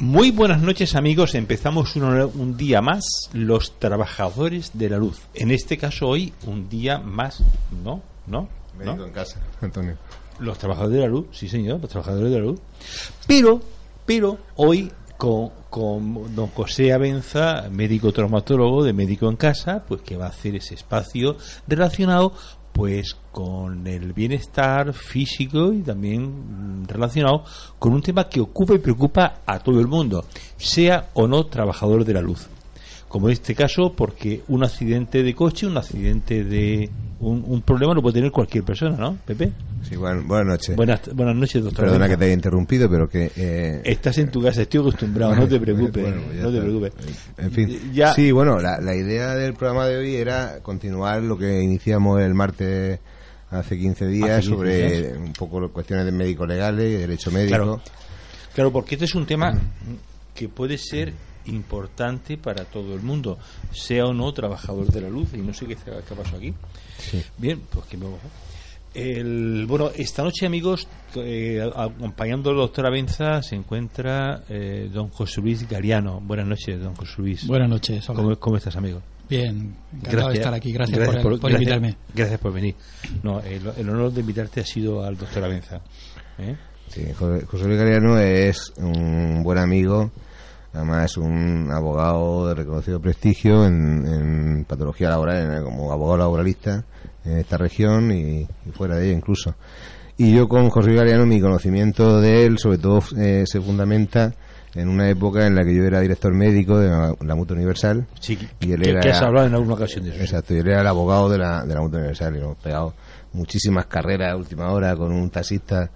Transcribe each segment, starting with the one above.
Muy buenas noches amigos, empezamos un, un, día más los trabajadores de la luz. En este caso hoy un día más, ¿no? ¿No? Médico ¿No? en casa, Antonio. Los trabajadores de la luz, sí señor, los trabajadores de la luz. Pero, pero hoy con, con don José Abenza, médico traumatólogo de Médico en Casa, pues que va a hacer ese espacio relacionado pues con el bienestar físico y también mm, relacionado con un tema que ocupa y preocupa a todo el mundo, sea o no trabajador de la luz. Como en este caso, porque un accidente de coche, un accidente de un, un problema lo puede tener cualquier persona, ¿no, Pepe? Sí, bueno, buenas noches. Buenas, buenas noches, doctor. Perdona que te haya interrumpido, pero que... eh, Estás en tu casa, estoy acostumbrado, no te preocupes, Bueno, no te está. preocupes. En fin, Ya- sí, bueno, la, la idea del programa de hoy era continuar lo que iniciamos el martes hace 15 días Hace 15 sobre días. un poco cuestiones de médico-legales y derecho médico. Claro. Claro, porque este es un tema que puede ser importante para todo el mundo, sea o no trabajador de la luz, y no sé qué, qué pasó aquí. Sí. Bien, pues que me el, bueno, esta noche, amigos, eh, acompañando al doctor Abenza se encuentra eh, don José Luis Gariano. Buenas noches, don José Luis. Buenas noches. ¿Cómo, cómo estás, amigo? Bien, encantado de estar aquí. Gracias, por, por gracias- invitarme. Gracias por venir. No, el, el honor de invitarte ha sido al doctor Abenza. ¿eh? Sí, José Luis Galeano es un buen amigo, además es un abogado de reconocido prestigio en, en patología laboral, como abogado laboralista en esta región y, y fuera de ella incluso. Y yo con José Galeano, mi conocimiento de él, sobre todo, eh, se fundamenta en una época en la que yo era director médico de la, la Mutua Universal. Sí, Y él que, era- que has hablado en alguna ocasión de eso. Exacto, yo era el abogado de la, de la Mutua Universal y hemos pegado muchísimas carreras a última hora con un taxista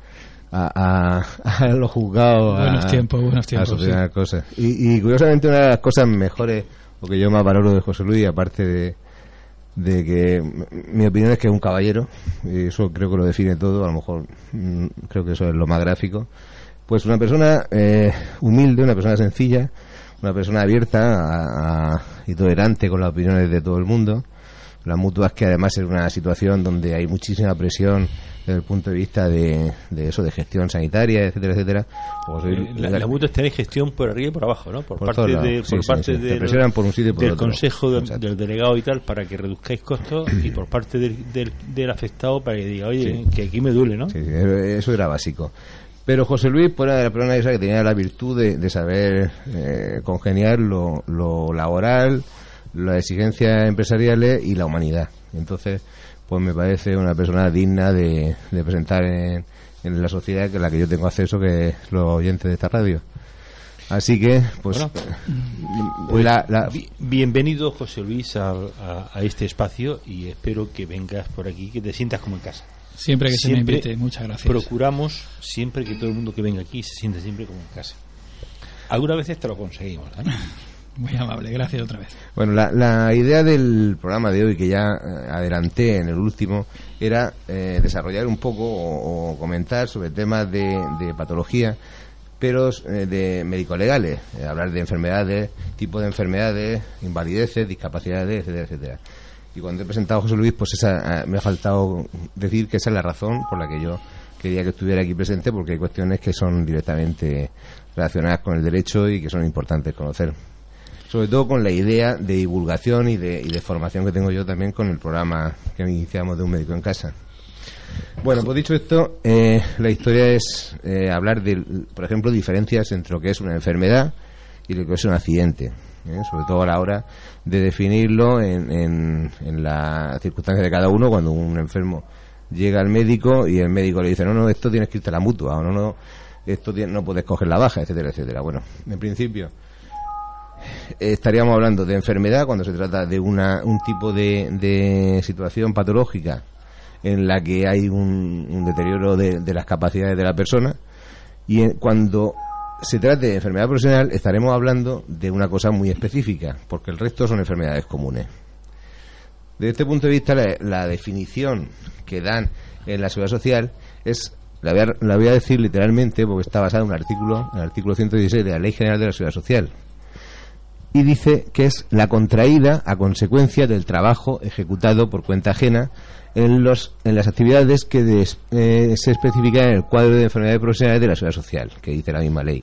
a, a, a los juzgados. Buenos a- tiempos, buenos a cosas. Y, y curiosamente una de las cosas mejores, o que yo más valoro de José Luis, aparte de, de que mi opinión es que es un caballero, y eso creo que lo define todo, a lo mejor mm, creo que eso es lo más gráfico. Pues una persona eh, humilde, una persona sencilla, una persona abierta a- a- y tolerante con las opiniones de todo el mundo. La mutua es que además es una situación donde hay muchísima presión desde el punto de vista de, de eso, de gestión sanitaria, etcétera, etcétera. Pues Eh, La, la mutua está en gestión por arriba y por abajo, ¿no? Por, Por parte, de, Sí, por sí, parte sí. Del- por un sitio y por del otro. consejo del- delegado y tal para que reduzcáis costos y por parte del, del, del afectado para que diga, oye, que aquí me duele, ¿no? Sí, eso era básico. Pero José Luis pues, era de la persona esa que tenía la virtud de, de saber eh, congeniar lo, lo laboral, las exigencias empresariales y la humanidad. Entonces, pues me parece una persona digna de, de presentar en, en la sociedad que la que yo tengo acceso, que es los oyentes de esta radio. Así que, pues, Bueno, Pues, la- la- bi- bienvenido, José Luis, a, a- a este espacio y espero que vengas por aquí, que te sientas como en casa. Siempre que Siempre se me invite, muchas gracias. Procuramos siempre que todo el mundo que venga aquí se sienta siempre como en casa. Algunas veces te lo conseguimos, ¿eh? Muy amable, gracias otra vez. Bueno, la, la idea del programa de hoy, que ya eh, adelanté en el último, era eh, desarrollar un poco o, comentar sobre temas de, de patología, pero eh, de médico-legales, eh, hablar de enfermedades, tipo de enfermedades, invalideces, discapacidades, etcétera, etcétera. Y cuando he presentado a José Luis, pues esa, eh, me ha faltado decir que esa es la razón por la que yo quería que estuviera aquí presente, porque hay cuestiones que son directamente relacionadas con el derecho y que son importantes conocer sobre todo con la idea de divulgación y de, y de formación que tengo yo también con el programa que iniciamos de un médico en casa. Bueno, pues dicho esto, eh, la historia es eh, hablar de, por ejemplo, diferencias entre lo que es una enfermedad y lo que es un accidente, ¿eh? sobre todo a la hora de definirlo en, en, en las circunstancias de cada uno cuando un enfermo llega al médico y el médico le dice, no, no, esto tienes que irte a la mutua, o no, no, esto no puedes coger la baja, etcétera, etcétera. Bueno, en principio, estaríamos hablando de enfermedad cuando se trata de una, un tipo de, de situación patológica en la que hay un, deterioro de, de las capacidades de la persona y cuando se trate de enfermedad profesional, estaremos hablando de una cosa muy específica, porque el resto son enfermedades comunes. Desde este punto de vista, la, definición que dan en la seguridad social es, la voy, a, la voy, a, decir literalmente, porque está basada en un artículo, en el artículo 116 de la Ley General de la Seguridad Social, y dice que es la contraída a consecuencia del trabajo ejecutado por cuenta ajena en, los, en las actividades que eh, se especifican en el cuadro de enfermedades profesionales de la seguridad social, que dice la misma ley,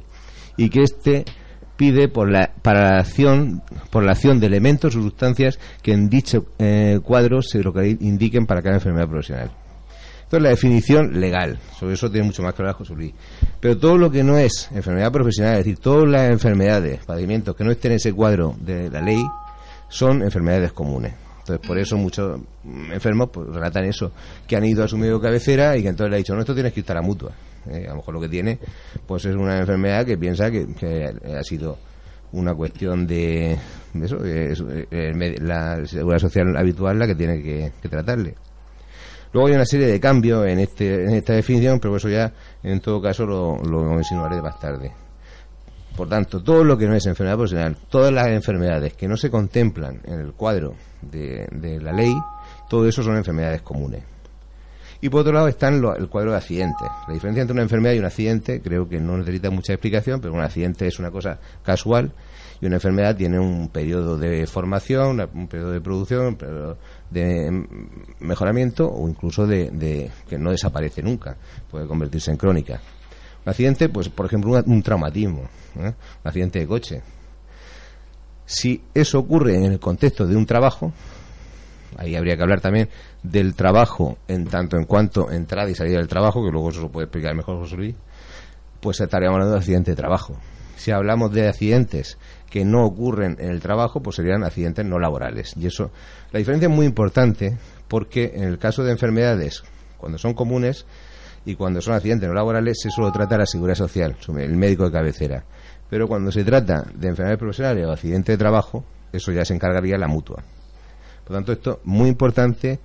y que este pide por la, para la acción, por la acción de elementos o sustancias que en dicho eh, cuadro se indiquen para cada enfermedad profesional. Esto es la definición legal, sobre eso tiene mucho más que hablar José Luis. Pero todo lo que no es enfermedad profesional, es decir, todas las enfermedades, padecimientos que no estén en ese cuadro de la ley, son enfermedades comunes. Entonces, por eso muchos enfermos pues, relatan eso, que han ido a su médico cabecera y que entonces le ha dicho, no, esto tienes que ir a la mutua. Eh, a lo mejor lo que tiene pues es una enfermedad que piensa que, ha sido una cuestión de, eso, es, eh, la seguridad social habitual la que tiene que tratarle. Luego hay una serie de cambios en, este, esta definición, pero eso ya en todo caso lo, lo insinuaré más tarde. Por tanto, todo lo que no es enfermedad profesional, todas las enfermedades que no se contemplan en el cuadro de, la ley, todo eso son enfermedades comunes. Y por otro lado está el cuadro de accidentes. La diferencia entre una enfermedad y un accidente creo que no necesita mucha explicación, pero un accidente es una cosa casual y una enfermedad tiene un periodo de formación, un periodo de producción, un periodo de mejoramiento o incluso de, que no desaparece nunca, puede convertirse en crónica. Un accidente, pues por ejemplo, un, traumatismo, ¿eh? un accidente de coche. Si eso ocurre en el contexto de un trabajo, ahí habría que hablar también del trabajo en tanto en cuanto entrada y salida del trabajo, que luego eso lo puede explicar mejor José Luis, pues estaríamos hablando de accidente de trabajo. Si hablamos de accidentes que no ocurren en el trabajo, pues serían accidentes no laborales. Y eso, la diferencia es muy importante porque en el caso de enfermedades, cuando son comunes y cuando son accidentes no laborales, se solo trata la seguridad social, el médico de cabecera. Pero cuando se trata de enfermedades profesionales o accidentes de trabajo, eso ya se encargaría la mutua. Por tanto, esto es muy importante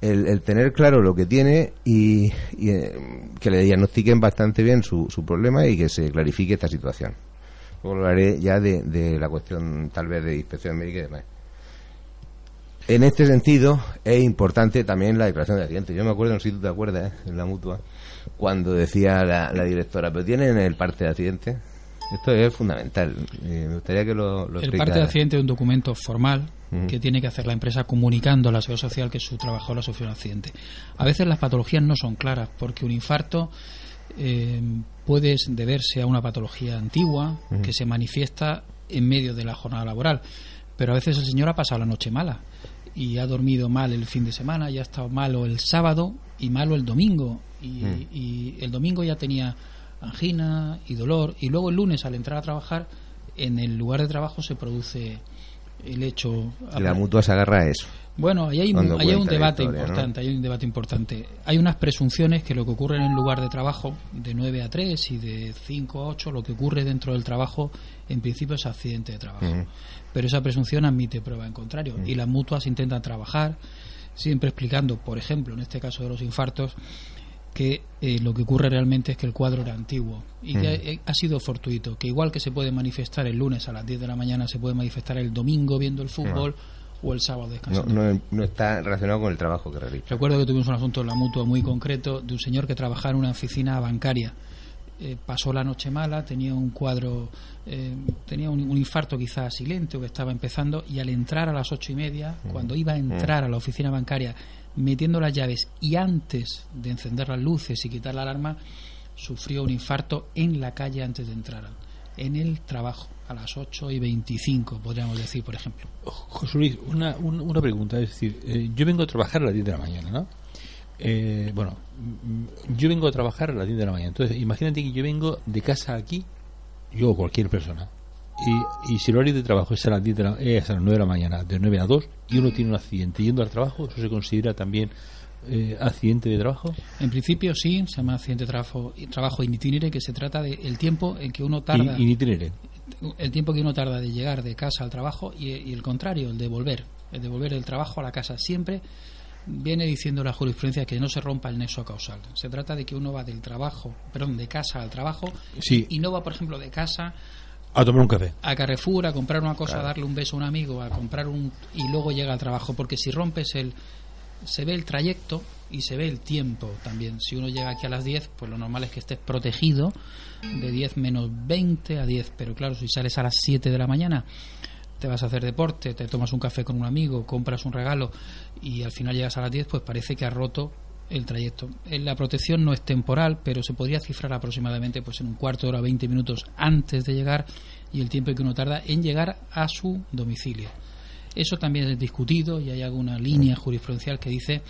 el, tener claro lo que tiene y, eh, que le diagnostiquen bastante bien su problema y que se clarifique esta situación. Luego hablaré ya de, la cuestión tal vez de inspección médica y demás. En este sentido, es importante también la declaración de accidentes. Yo me acuerdo, no sé si tú te acuerdas, ¿eh? en la mutua, cuando decía la, directora, pero tienen el parte de accidentes. Esto es fundamental. Eh, me gustaría que lo, lo El parte de accidente es un documento formal que tiene que hacer la empresa comunicando a la seguridad social que su trabajador ha sufrido un accidente. A veces las patologías no son claras porque un infarto eh, puede deberse a una patología antigua que se manifiesta en medio de la jornada laboral. Pero a veces el señor ha pasado la noche mala y ha dormido mal el fin de semana, y ha estado malo el sábado y malo el domingo. Y, y el domingo ya tenía angina y dolor. Y luego el lunes, al entrar a trabajar, en el lugar de trabajo se produce el hecho. la mutua se agarra a eso. Bueno, ahí hay, un, hay un debate importante, hay un debate importante. Hay unas presunciones que lo que ocurre en el lugar de trabajo de 9 a 3 y de 5 a 8, lo que ocurre dentro del trabajo en principio es accidente de trabajo. Pero esa presunción admite prueba en contrario y las mutuas intentan trabajar siempre explicando, por ejemplo, en este caso de los infartos, que eh, lo que ocurre realmente es que el cuadro era antiguo y que ha, sido fortuito, que igual que se puede manifestar el lunes a las 10 de la mañana, se puede manifestar el domingo viendo el fútbol o el sábado descansando. No, no, está relacionado con el trabajo que realiza. Recuerdo que tuvimos un asunto en la mutua muy concreto de un señor que trabajaba en una oficina bancaria. Eh, pasó la noche mala, tenía un cuadro, eh, tenía un, infarto quizás silente o que estaba empezando y al entrar a las ocho y media, mm. cuando iba a mm. entrar a la oficina bancaria metiendo las llaves y antes de encender las luces y quitar la alarma, sufrió un infarto en la calle antes de entrar en el trabajo a las 8 y 25, podríamos decir, por ejemplo. José Luis, una, una pregunta, es decir, eh, yo vengo a trabajar a las 10 de la mañana, ¿no? Eh, bueno, mm, yo vengo a trabajar a las 10 de la mañana, entonces imagínate que yo vengo de casa aquí, yo o cualquier persona, y, y si el horario de trabajo es a, las 10 de la, es a las 9 de la mañana, de 9 a 2, y uno tiene un accidente yendo al trabajo, ¿eso se considera también eh, accidente de trabajo? En principio sí, se llama accidente de trabajo, trabajo in itinere, que se trata del tiempo en que uno tarda. In, itinere. El tiempo que uno tarda de llegar de casa al trabajo y, el contrario, el de volver, el de volver del trabajo a la casa. Siempre viene diciendo la jurisprudencia que no se rompa el nexo causal. Se trata de que uno va del trabajo, perdón, de casa al trabajo Sí. y no va, por ejemplo, de casa A tomar un café. a Carrefour a comprar una cosa, a darle un beso a un amigo, a comprar un y luego llega al trabajo, porque si rompes el se ve el trayecto y se ve el tiempo también. Si uno llega aquí a las 10, pues lo normal es que estés protegido de 10 menos 20 a 10, pero claro, si sales a las 7 de la mañana, te vas a hacer deporte, te tomas un café con un amigo, compras un regalo y al final llegas a las 10, pues parece que has roto el trayecto. Eh, La protección no es temporal, pero se podría cifrar aproximadamente pues en un cuarto de hora, 20 minutos antes de llegar y el tiempo que uno tarda en llegar a su domicilio. Eso también es discutido y hay alguna línea jurisprudencial que dice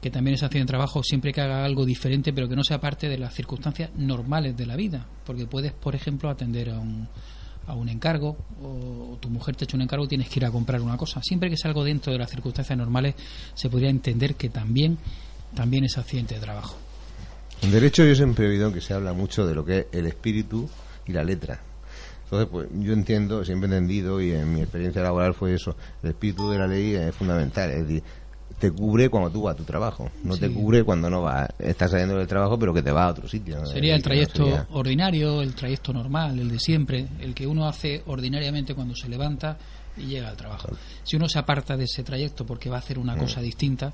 que también es acción de trabajo siempre que haga algo diferente, pero que no sea parte de las circunstancias normales de la vida. Porque puedes, por ejemplo, atender a un, a un encargo o tu mujer te ha hecho un encargo y tienes que ir a comprar una cosa. Siempre que sea algo dentro de las circunstancias normales, se podría entender que también, también es accidente de trabajo. En derecho yo siempre he oído que se habla mucho de lo que es el espíritu y la letra. Entonces, pues yo entiendo, siempre he entendido y en mi experiencia laboral fue eso, el espíritu de la ley es fundamental, es decir, te cubre cuando tú vas a tu trabajo, no te cubre cuando no vas, estás saliendo del trabajo pero que te vas a otro sitio. Sería el no trayecto sería- ordinario, el trayecto normal, el de siempre, el que uno hace ordinariamente cuando se levanta y llega al trabajo. Si uno se aparta de ese trayecto porque va a hacer una Mm. cosa distinta,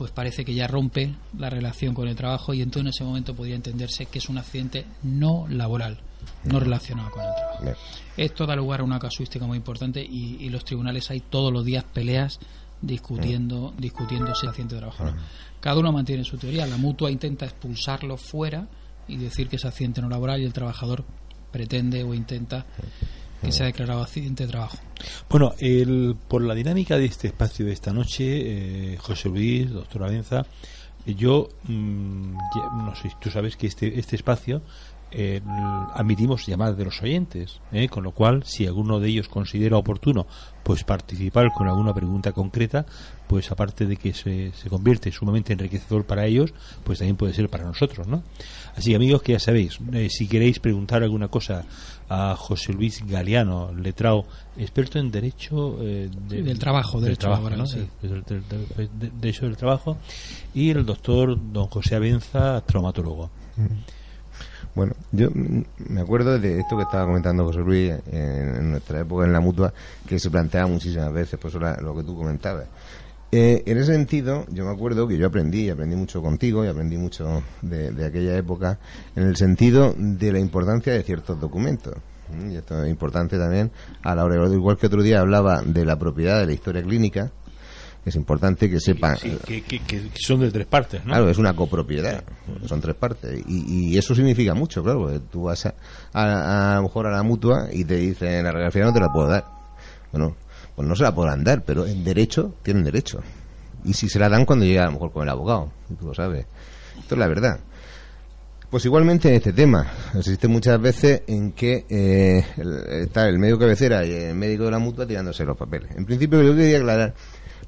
pues parece que ya rompe la relación con el trabajo y entonces en ese momento podría entenderse que es un accidente no laboral, no relacionado con el trabajo. Esto da lugar a una casuística muy importante y, y los tribunales hay todos los días peleas discutiendo discutiendo si el accidente de trabajo. Cada uno mantiene su teoría. La mutua intenta expulsarlo fuera y decir que es accidente no laboral y el trabajador pretende o intenta que sea declarado accidente de trabajo. Bueno, el, por la dinámica de este espacio de esta noche, eh, José Luis, doctora Benza, eh, yo, mm, ya- no sé, tú sabes que este, este espacio eh, admitimos llamadas de los oyentes, ¿eh? con lo cual, si alguno de ellos considera oportuno, pues participar con alguna pregunta concreta, pues aparte de que se, se convierte sumamente enriquecedor para ellos, pues también puede ser para nosotros, ¿no? Así que amigos, que ya sabéis, eh, si queréis preguntar alguna cosa a José Luis Galeano, letrado, experto en derecho eh, de- del trabajo, del derecho trabajo, laboral, ¿no? sí. Del- derecho del trabajo, y el doctor don José Abenza, traumatólogo. Bueno, yo me acuerdo de esto que estaba comentando José Luis en, nuestra época en la mutua, que se planteaba muchísimas veces, por la- lo que tú comentabas. Eh, en ese sentido, yo me acuerdo que yo aprendí, y aprendí mucho contigo y aprendí mucho de, de aquella época, en el sentido de la importancia de ciertos documentos. Y esto es importante también a la hora, igual que otro día hablaba de la propiedad de la historia clínica, es importante que sepan Sí, que, que- que son de tres partes, ¿no? Claro, es una copropiedad, son tres partes. Y, y eso significa mucho, claro, porque tú vas a, a, a lo mejor a la mutua y te dicen, la regla no te la puedo dar. Bueno, pues no se la podrán dar, pero en derecho tienen derecho. Y si se la dan cuando llega a lo mejor con el abogado, tú lo sabes. Esto es la verdad. Pues igualmente en este tema, existe muchas veces en que eh, el- está el médico cabecera y el médico de la mutua tirándose los papeles. En principio yo quería aclarar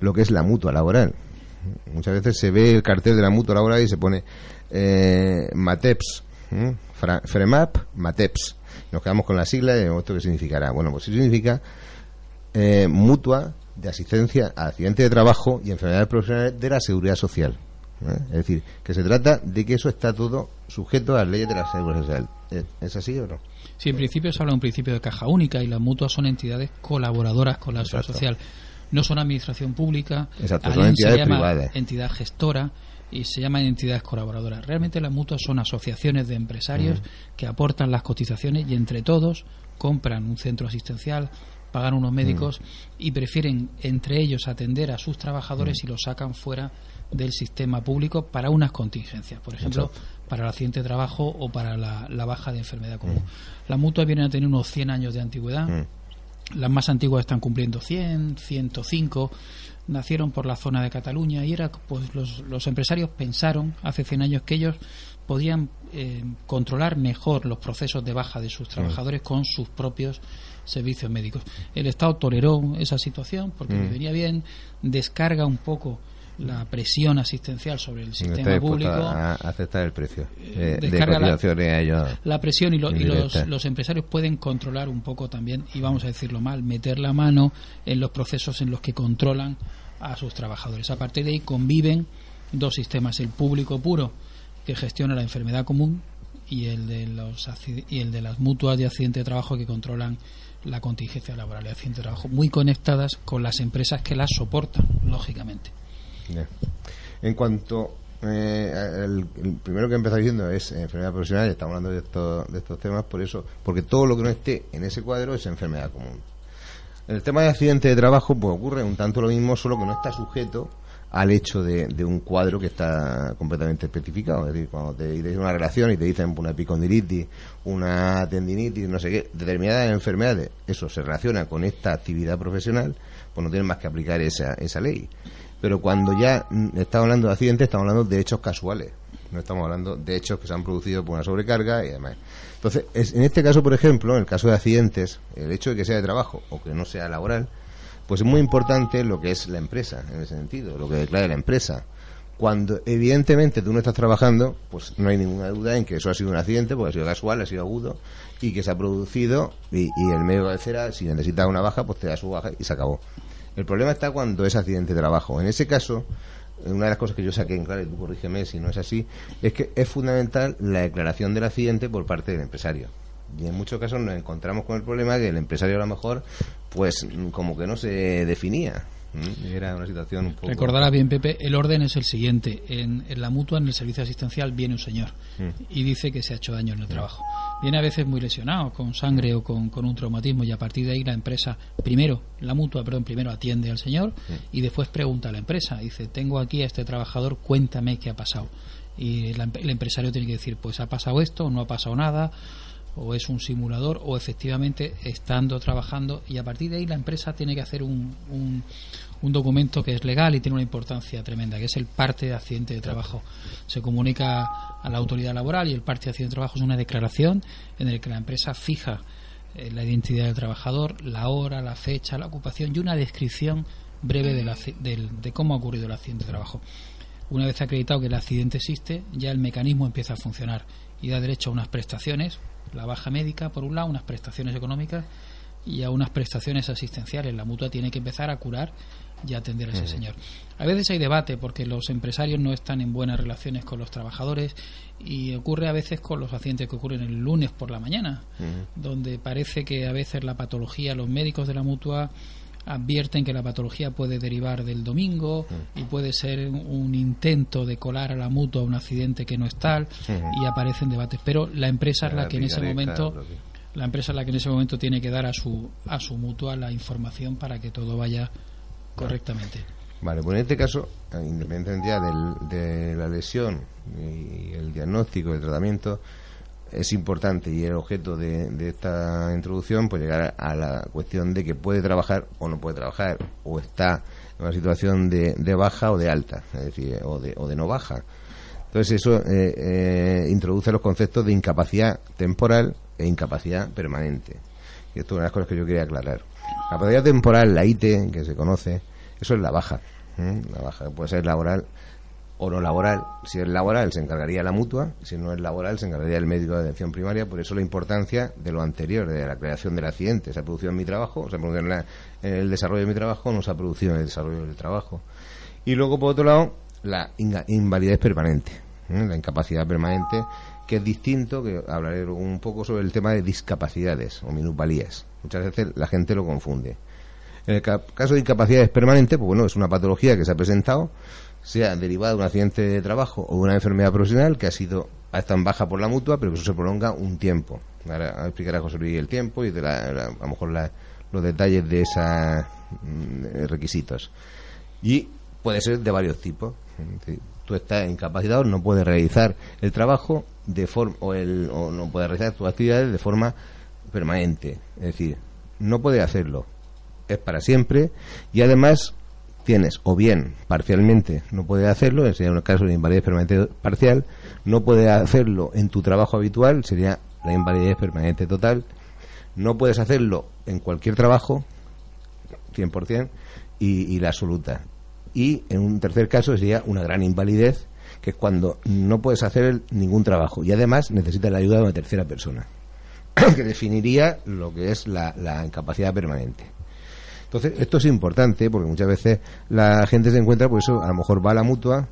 lo que es la mutua laboral. Muchas veces se ve el cartel de la mutua laboral y se pone eh, MATEPS, FREMAP, MATEPS. Nos quedamos con la sigla y ¿esto qué significará? Bueno, pues sí significa eh, mutua de asistencia a accidentes de trabajo y enfermedades profesionales de la seguridad social. ¿eh? Es decir, que se trata de que eso está todo sujeto a las leyes de la seguridad social. ¿Es- ¿Es así o no? Sí, en principio se habla de un principio de caja única y las mutuas son entidades colaboradoras con la seguridad social. No son administración pública, Exacto, son Alin se entidades llama privadas. entidad gestora y se llaman entidades colaboradoras. Realmente las mutuas son asociaciones de empresarios que aportan las cotizaciones y entre todos compran un centro asistencial, pagan unos médicos y prefieren entre ellos atender a sus trabajadores y los sacan fuera del sistema público para unas contingencias, por ejemplo, para el accidente de trabajo o para la, la baja de enfermedad común. Las mutuas vienen a tener unos 100 años de antigüedad. Mm. Las más antiguas están cumpliendo 100, 105. Nacieron por la zona de Cataluña y era, pues los, los empresarios pensaron hace 100 años que ellos podían eh, controlar mejor los procesos de baja de sus trabajadores con sus propios servicios médicos. El Estado toleró esa situación porque le venía bien, descarga un poco la presión asistencial sobre el sistema público a aceptar el precio de, de descarga la- cotizaciones a ellos. la presión y, lo- y los, los empresarios pueden controlar un poco también, y vamos a decirlo mal, meter la mano en los procesos en los que controlan a sus trabajadores. A partir de ahí conviven dos sistemas, el público puro, que gestiona la enfermedad común, y el de, los, y el de las mutuas de accidente de trabajo que controlan la contingencia laboral y accidente de trabajo, muy conectadas con las empresas que las soportan, lógicamente. En cuanto eh, el, primero que empezado diciendo es enfermedad profesional, estamos hablando de, de estos temas, por eso, porque todo lo que no esté en ese cuadro es enfermedad común. El tema de accidente de trabajo, pues ocurre un tanto lo mismo, solo que no está sujeto al hecho de, un cuadro que está completamente especificado. Es decir, cuando te dicen una relación y te dicen una epicondilitis, una tendinitis, no sé qué, determinadas enfermedades, eso se relaciona con esta actividad profesional, pues no tienes más que aplicar esa, esa ley. Pero cuando ya estamos hablando de accidentes, estamos hablando de hechos casuales. No estamos hablando de hechos que se han producido por una sobrecarga y demás. Entonces, en este caso, por ejemplo, en el caso de accidentes, el hecho de que sea de trabajo o que no sea laboral, pues es muy importante lo que es la empresa, en ese sentido, lo que declara la empresa. Cuando evidentemente tú no estás trabajando, pues no hay ninguna duda en que eso ha sido un accidente, porque ha sido casual, ha sido agudo, y que se ha producido, y, el medio de cera, si necesita una baja, pues te da su baja y se acabó. El problema está cuando es accidente de trabajo. En ese caso, una de las cosas que yo saqué en claro, y tú corrígeme si no es así, es que es fundamental la declaración del accidente por parte del empresario. Y en muchos casos nos encontramos con el problema que el empresario a lo mejor, pues como que no se definía. Era una situación un poco... Recordará bien, Pepe, el orden es el siguiente. En, la mutua, en el servicio asistencial, viene un señor mm. y dice que se ha hecho daño en el trabajo. Viene a veces muy lesionado, con sangre o con, un traumatismo, y a partir de ahí la empresa, primero, la mutua, perdón, primero atiende al señor y después pregunta a la empresa. Dice, tengo aquí a este trabajador, cuéntame qué ha pasado. Y el empresario tiene que decir, pues ha pasado esto, no ha pasado nada o es un simulador o efectivamente estando trabajando y a partir de ahí la empresa tiene que hacer un, un, documento que es legal y tiene una importancia tremenda, que es el parte de accidente de trabajo. Se comunica a la autoridad laboral y el parte de accidente de trabajo es una declaración en la que la empresa fija eh, la identidad del trabajador, la hora, la fecha, la ocupación y una descripción breve de, de cómo ha ocurrido el accidente de trabajo. Una vez acreditado que el accidente existe, ya el mecanismo empieza a funcionar y da derecho a unas prestaciones la baja médica, por un lado, unas prestaciones económicas y a unas prestaciones asistenciales. La mutua tiene que empezar a curar y atender a ese señor. A veces hay debate porque los empresarios no están en buenas relaciones con los trabajadores y ocurre a veces con los accidentes que ocurren el lunes por la mañana, donde parece que a veces la patología, los médicos de la mutua advierten que la patología puede derivar del domingo y puede ser un intento de colar a la mutua un accidente que no es tal y aparecen debates. Pero la empresa es la que en ese momento la empresa es la que en ese momento tiene que dar a su a su mutua la información para que todo vaya correctamente. Vale pues en este caso independientemente ya de la lesión y el diagnóstico el tratamiento es importante y el objeto de, esta introducción pues llegar a la cuestión de que puede trabajar o no puede trabajar o está en una situación de, baja o de alta es decir o de, o de no baja. Entonces eso eh, eh, introduce los conceptos de incapacidad temporal e incapacidad permanente. Y esto es una de las cosas que yo quería aclarar la capacidad temporal la IT que se conoce eso es la baja la baja puede ser laboral o no laboral. Si es laboral, se encargaría la mutua, si no es laboral, se encargaría el médico de atención primaria. Por eso la importancia de lo anterior, de la creación del accidente. Se ha producido en mi trabajo, se ha producido en, el desarrollo de mi trabajo, no se ha producido en el desarrollo del trabajo. Y luego, por otro lado, la invalidez permanente, ¿eh? la incapacidad permanente, que es distinto, que hablaré un poco sobre el tema de discapacidades o minusvalías. Muchas veces la gente lo confunde. En el caso de incapacidades permanentes, pues bueno, es una patología que se ha presentado sea derivada de un accidente de trabajo o de una enfermedad profesional que ha sido estado en baja por la mutua, pero que eso se prolonga un tiempo. Ahora explicará José Luis el tiempo y de a lo mejor los detalles de esos mm, requisitos. Y puede ser de varios tipos. Tú estás incapacitado, no puedes realizar el trabajo de forma o, o no puedes realizar tus actividades de forma permanente. Es decir, no puedes hacerlo. Es para siempre y además tienes o bien parcialmente no puedes hacerlo, sería un caso de invalidez permanente parcial, no puedes hacerlo en tu trabajo habitual, sería la invalidez permanente total, no puedes hacerlo en cualquier trabajo, 100%, y, y la absoluta. Y en un tercer caso sería una gran invalidez, que es cuando no puedes hacer ningún trabajo y además necesitas la ayuda de una tercera persona, que definiría lo que es la, la incapacidad permanente. Entonces, esto es importante porque muchas veces la gente se encuentra, por eso a lo mejor va a la mutua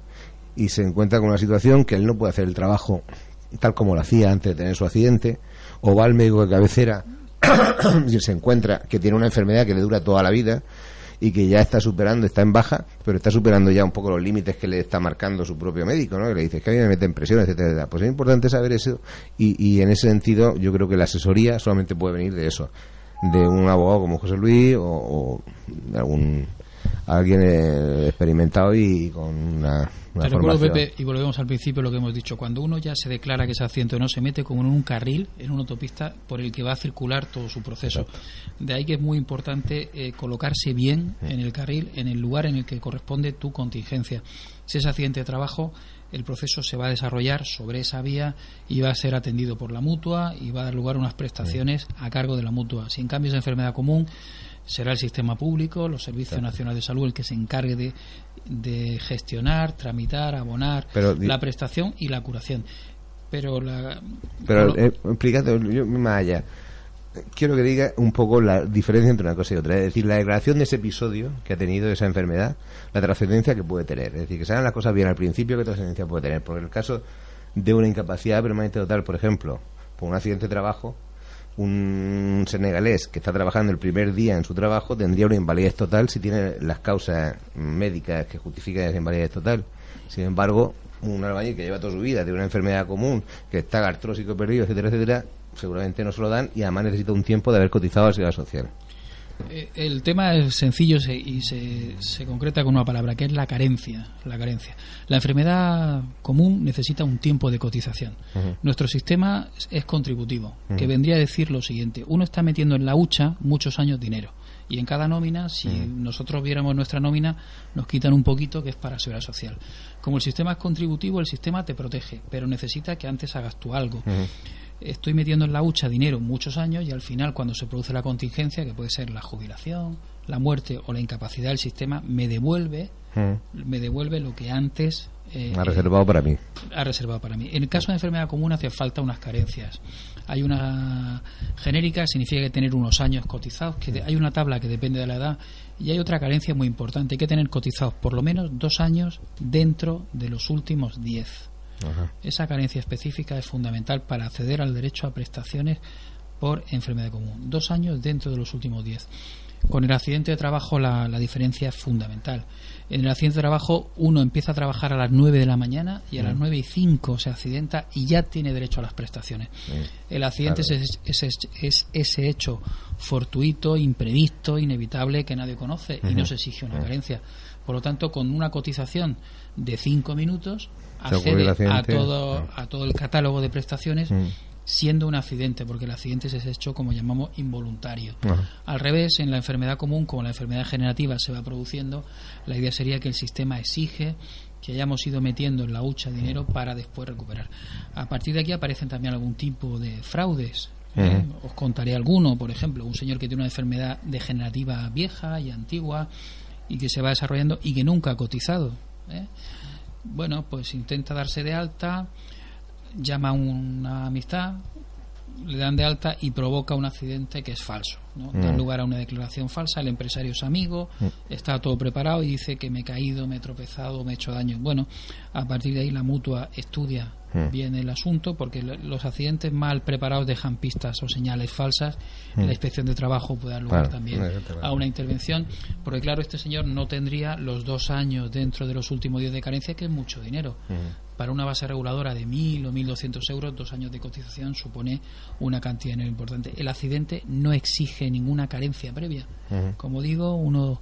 y se encuentra con una situación que él no puede hacer el trabajo tal como lo hacía antes de tener su accidente, o va al médico de cabecera y se encuentra que tiene una enfermedad que le dura toda la vida y que ya está superando, está en baja, pero está superando ya un poco los límites que le está marcando su propio médico, ¿no? Que le dice que a mí me meten presión, etcétera, etcétera. Pues es importante saber eso y, y en ese sentido yo creo que la asesoría solamente puede venir de eso, de un abogado como José Luis o, o de algún alguien eh, experimentado y con una, una Te recuerdo. Pepe, y volvemos al principio lo que hemos dicho. Cuando uno ya se declara que es accidente o no, se mete como en un carril, en una autopista por el que va a circular todo su proceso. De ahí que es muy importante eh, colocarse bien en el carril, en el lugar en el que corresponde tu contingencia. Si es accidente de trabajo, el proceso se va a desarrollar sobre esa vía y va a ser atendido por la mutua y va a dar lugar a unas prestaciones a cargo de la mutua. Si en cambio es enfermedad común, será el sistema público, los servicios nacionales de salud el que se encargue de, de gestionar, tramitar, abonar Pero la prestación y la curación. Pero la Pero eh, explícate, yo más allá. Quiero que diga un poco la diferencia entre una cosa y otra. Es decir, la declaración de ese episodio que ha tenido esa enfermedad, la trascendencia que puede tener. Es decir, que se hagan las cosas bien al principio, ¿qué trascendencia puede tener? Porque en el caso de una incapacidad permanente total, por ejemplo, por un accidente de trabajo, un senegalés que está trabajando el primer día en su trabajo tendría una invalidez total si tiene las causas médicas que justifican esa invalidez total. Sin embargo, un albañil que lleva toda su vida, tiene una enfermedad común, que está artrósico perdido, etcétera, etcétera, seguramente no se lo dan y además necesita un tiempo de haber cotizado a la seguridad social. Eh, El tema es sencillo se- y se, se concreta con una palabra, que es la carencia. La carencia. La enfermedad común necesita un tiempo de cotización. Nuestro sistema es- es contributivo, que vendría a decir lo siguiente: uno está metiendo en la hucha muchos años dinero. Y en cada nómina, si nosotros viéramos nuestra nómina, nos quitan un poquito que es para seguridad social. Como el sistema es contributivo, el sistema te protege, pero necesita que antes hagas tú algo estoy metiendo en la hucha dinero muchos años y al final cuando se produce la contingencia, que puede ser la jubilación, la muerte o la incapacidad del sistema, me devuelve, me devuelve lo que antes eh, Ha reservado para mí. ha reservado para mí. En el caso de enfermedad común hace falta unas carencias. Hay una genérica, significa que tener unos años cotizados, que de- hay una tabla que depende de la edad y hay otra carencia muy importante, hay que tener cotizados por lo menos dos años dentro de los últimos diez. Ajá. Esa carencia específica es fundamental para acceder al derecho a prestaciones por enfermedad común. Dos años dentro de los últimos diez. Con el accidente de trabajo la, la diferencia es fundamental. En el accidente de trabajo uno empieza a trabajar a las 9 de la mañana y a las 9 y 5 se accidenta y ya tiene derecho a las prestaciones. El accidente claro. es, es- es- es ese hecho fortuito, imprevisto, inevitable que nadie conoce y no se exige una carencia. Por lo tanto, con una cotización de 5 minutos accede a todo, Mm. a todo el catálogo de prestaciones Mm. siendo un accidente, porque el accidente es ese hecho como llamamos involuntario. Ajá. Al revés, en la enfermedad común, como la enfermedad generativa se va produciendo, la idea sería que el sistema exige que hayamos ido metiendo en la hucha dinero para después recuperar. A partir de aquí aparecen también algún tipo de fraudes. ¿eh? Os contaré alguno, por ejemplo, un señor que tiene una enfermedad degenerativa vieja y antigua y que se va desarrollando y que nunca ha cotizado. ¿eh? Bueno, pues intenta darse de alta, llama a una amistad, le dan de alta y provoca un accidente que es falso. ¿no? Da lugar a una declaración falsa, el empresario es amigo, está todo preparado y dice que me he caído, me he tropezado, me he hecho daño. Bueno, a partir de ahí la mutua estudia bien el asunto porque lo- los accidentes mal preparados dejan pistas o señales falsas. La inspección de trabajo puede dar lugar Claro, también a una intervención, porque claro, este señor no tendría los dos años dentro de los últimos días de carencia, que es mucho dinero. Para una base reguladora de 1.000 o 1.200 euros, dos años de cotización supone una cantidad de dinero importante. El accidente no exige ninguna carencia previa. Como digo, uno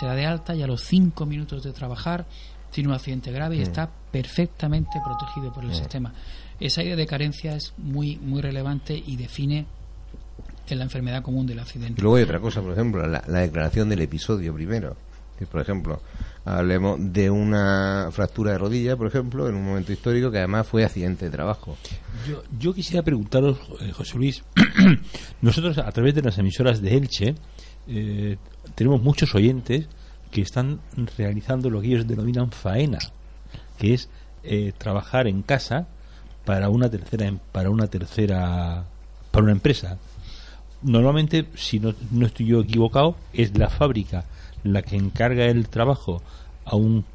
se da de alta y a los cinco minutos de trabajar tiene un accidente grave y está perfectamente protegido por el sistema. Esa idea de carencia es muy, muy relevante y define en la enfermedad común del Y accidente. luego hay otra cosa, por ejemplo, la, la declaración del episodio primero. Por ejemplo, hablemos de una fractura de rodilla, por ejemplo, en un momento histórico que además fue accidente de trabajo. Yo, yo quisiera preguntaros, eh, José Luis, nosotros a través de las emisoras de Elche eh, tenemos muchos oyentes que están realizando lo que ellos denominan faena, que es eh, trabajar en casa para una tercera em- para una tercera para una empresa normalmente, si no, no estoy yo equivocado, es la fábrica la que encarga el trabajo a un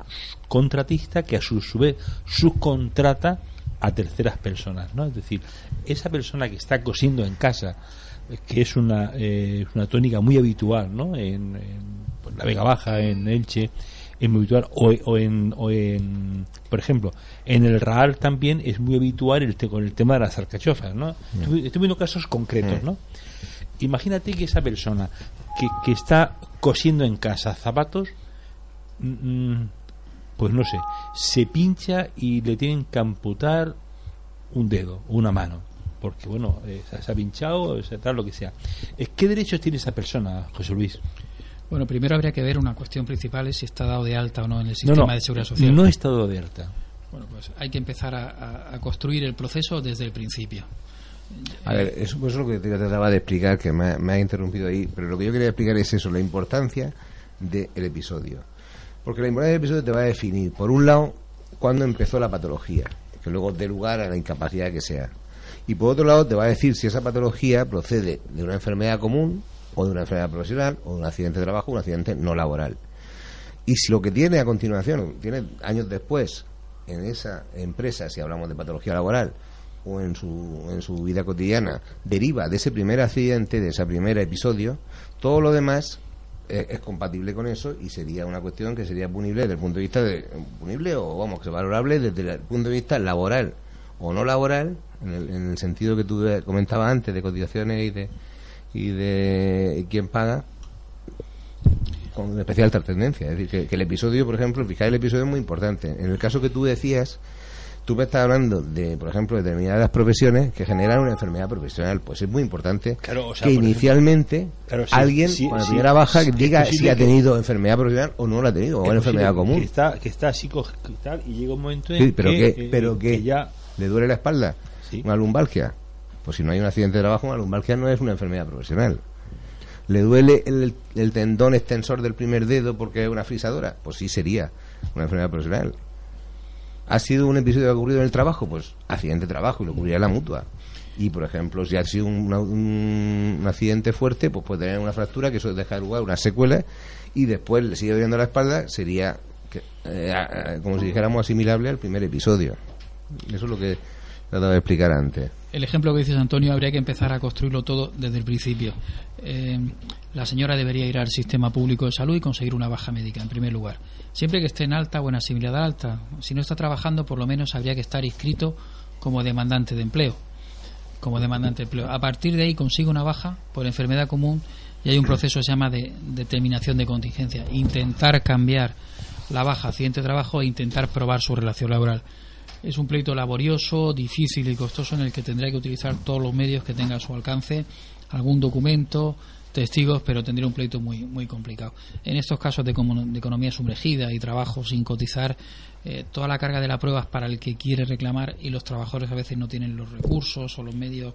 contratista que a su, su vez subcontrata a terceras personas, ¿no? Es decir, esa persona que está cosiendo en casa, que es una, eh, una tónica muy habitual, ¿no? En, pues, la Vega Baja, en Elche, es muy habitual, o, en, o en, por ejemplo, en el Raal también es muy habitual el con el tema de las alcachofas, ¿no? Estoy, viendo casos concretos, ¿no? Imagínate que esa persona que, que está cosiendo en casa zapatos, mm, pues no sé, se pincha y le tienen que amputar un dedo, una mano, porque bueno, eh, se ha pinchado, se tal, lo que sea. Eh, ¿Qué derechos tiene esa persona, José Luis? Bueno, primero habría que ver una cuestión principal es si está dado de alta o no en el sistema de seguridad social. No está dado de alta. Bueno, pues hay que empezar a, construir el proceso desde el principio. A ver, eso, es lo que te trataba de explicar, que me ha, interrumpido ahí, pero lo que yo quería explicar es eso, la importancia del episodio. Porque la importancia del episodio te va a definir, por un lado, cuándo empezó la patología, que luego dé lugar a la incapacidad que sea. Y por otro lado, te va a decir si esa patología procede de una enfermedad común, o de una enfermedad profesional, o de un accidente de trabajo, o un accidente no laboral. Y si lo que tiene a continuación, tiene años después, en esa empresa, si hablamos de patología laboral, o en su, en su vida cotidiana, deriva de ese primer accidente, de ese primer episodio, todo lo demás eh, es, compatible con eso y sería una cuestión que sería punible desde el punto de vista de punible o vamos que valorable desde el punto de vista laboral o no laboral en el, en el sentido que tú comentabas antes de cotizaciones y de y de quién paga con especial trascendencia. Es decir, que, el episodio, por ejemplo, fijar el episodio es muy importante. En el caso que tú decías, tú me estás hablando de, por ejemplo, determinadas profesiones que generan una enfermedad profesional. Pues es muy importante que inicialmente alguien, con la primera baja, diga si ha tenido enfermedad profesional o no la ha tenido, o una enfermedad común. Que está, que está y llega un momento en pero que, eh, pero que, ya le duele la espalda, una lumbalgia pues si no hay un accidente de trabajo, una lumbalgia no es una enfermedad profesional. ¿Le duele el, tendón extensor del primer dedo porque es una frisadora? Pues sí sería una enfermedad profesional. ¿Ha sido un episodio que ha ocurrido en el trabajo? Pues accidente de trabajo y lo cubriría la mutua. Y, por ejemplo, si ha sido un, un, accidente fuerte, pues puede tener una fractura que eso deja lugar a una secuela y después le sigue doliendo la espalda, sería, que, eh, como si dijéramos, asimilable al primer episodio. Eso es lo que el ejemplo que dices, Antonio, habría que empezar a construirlo todo desde el principio. Eh, la señora debería ir al sistema público de salud y conseguir una baja médica, en primer lugar. Siempre que esté en alta o en asimilada alta, si no está trabajando, por lo menos habría que estar inscrito como demandante de empleo. Como demandante de empleo. A partir de ahí consigue una baja por enfermedad común y hay un proceso que se llama de determinación de contingencia. Intentar cambiar la baja accidente de trabajo e intentar probar su relación laboral es un pleito laborioso, difícil y costoso en el que tendría que utilizar todos los medios que tenga a su alcance, algún documento, testigos, pero tendría un pleito muy muy complicado. En estos casos de, economía sumergida y trabajo sin cotizar, eh, toda la carga de la prueba es para el que quiere reclamar y los trabajadores a veces no tienen los recursos o los medios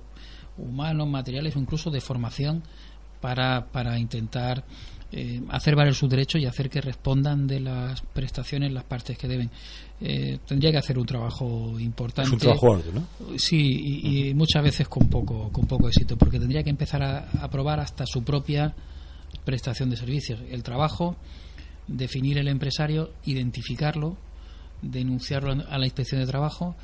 humanos, materiales o incluso de formación para, para intentar eh, hacer valer sus derechos y hacer que respondan de las prestaciones las partes que deben. Eh, tendría que hacer un trabajo importante. un trabajo arduo, ¿no? Sí, y, muchas veces con poco, con poco éxito, porque tendría que empezar a, a probar hasta su propia prestación de servicios. El trabajo, definir el empresario, identificarlo, denunciarlo a la inspección de trabajo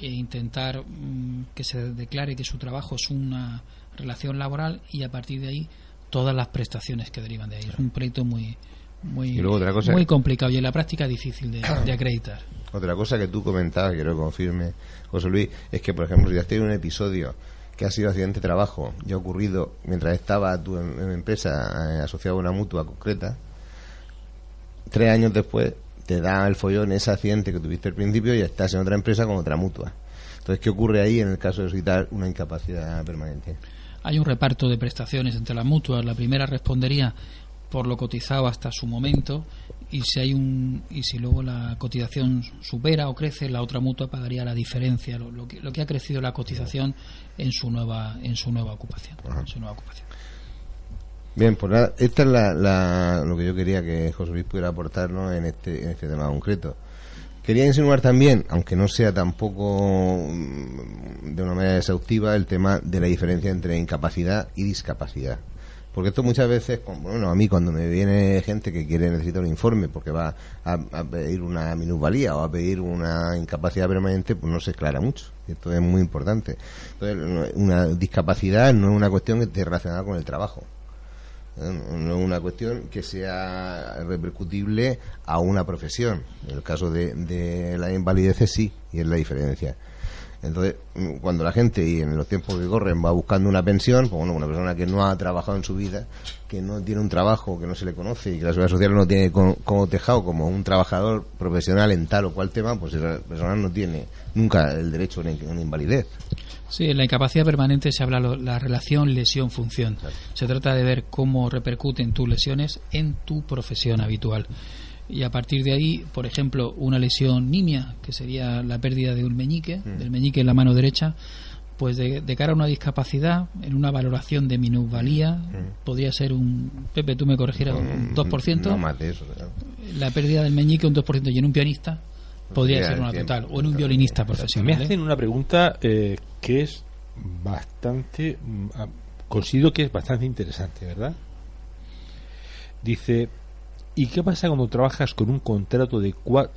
e intentar mm, que se declare que su trabajo es una relación laboral y a partir de ahí todas las prestaciones que derivan de ahí. Es un proyecto muy muy, muy complicado y en la práctica difícil de, acreditar. Otra cosa que tú comentabas, quiero que confirme, José Luis, es que, por ejemplo, si has tenido un episodio que ha sido accidente de trabajo y ha ocurrido mientras estaba tu en, en empresa eh, asociado a una mutua concreta, tres años después te da el follón ese accidente que tuviste al principio y estás en otra empresa con otra mutua. Entonces, ¿qué ocurre ahí en el caso de solicitar una incapacidad permanente? Hay un reparto de prestaciones entre las mutuas. La primera respondería por lo cotizado hasta su momento y si hay un y si luego la cotización supera o crece la otra mutua pagaría la diferencia lo, que, lo que ha crecido la cotización en su nueva en su nueva ocupación, su nueva ocupación. bien pues nada esta es la, lo que yo quería que José Luis pudiera aportarnos en este en este tema concreto Quería insinuar también, aunque no sea tampoco mm, de una manera exhaustiva, el tema de la diferencia entre incapacidad y discapacidad. Porque esto muchas veces, bueno, a mí cuando me viene gente que quiere necesitar un informe porque va a, pedir una minusvalía o a pedir una incapacidad permanente, pues no se aclara mucho. Esto es muy importante. Entonces, una discapacidad no es una cuestión que esté relacionada con el trabajo. ¿eh? No es una cuestión que sea repercutible a una profesión. En el caso de, de la invalidez sí, y es la diferencia. Entonces, cuando la gente, y en los tiempos que corren, va buscando una pensión, pues bueno, una persona que no ha trabajado en su vida, que no tiene un trabajo, que no se le conoce y que la seguridad social no tiene como, tejado como un trabajador profesional en tal o cual tema, pues esa persona no tiene nunca el derecho a una, invalidez. Sí, en la incapacidad permanente se habla de la relación lesión-función. Se trata de ver cómo repercuten tus lesiones en tu profesión habitual y a partir de ahí, por ejemplo, una lesión nimia, que sería la pérdida de un meñique, mm. del meñique en la mano derecha, pues de, cara a una discapacidad, en una valoración de minusvalía, mm. podría ser un, Pepe, tú me corregirás, un 2%. No más de eso, La pérdida del meñique, un 2%, y en un pianista podría ser una total, o en un violinista profesional. Me hacen una pregunta eh, que es bastante, mm, considero que es bastante interesante, ¿verdad? Dice, ¿Y qué pasa cuando trabajas con un contrato de cuatro...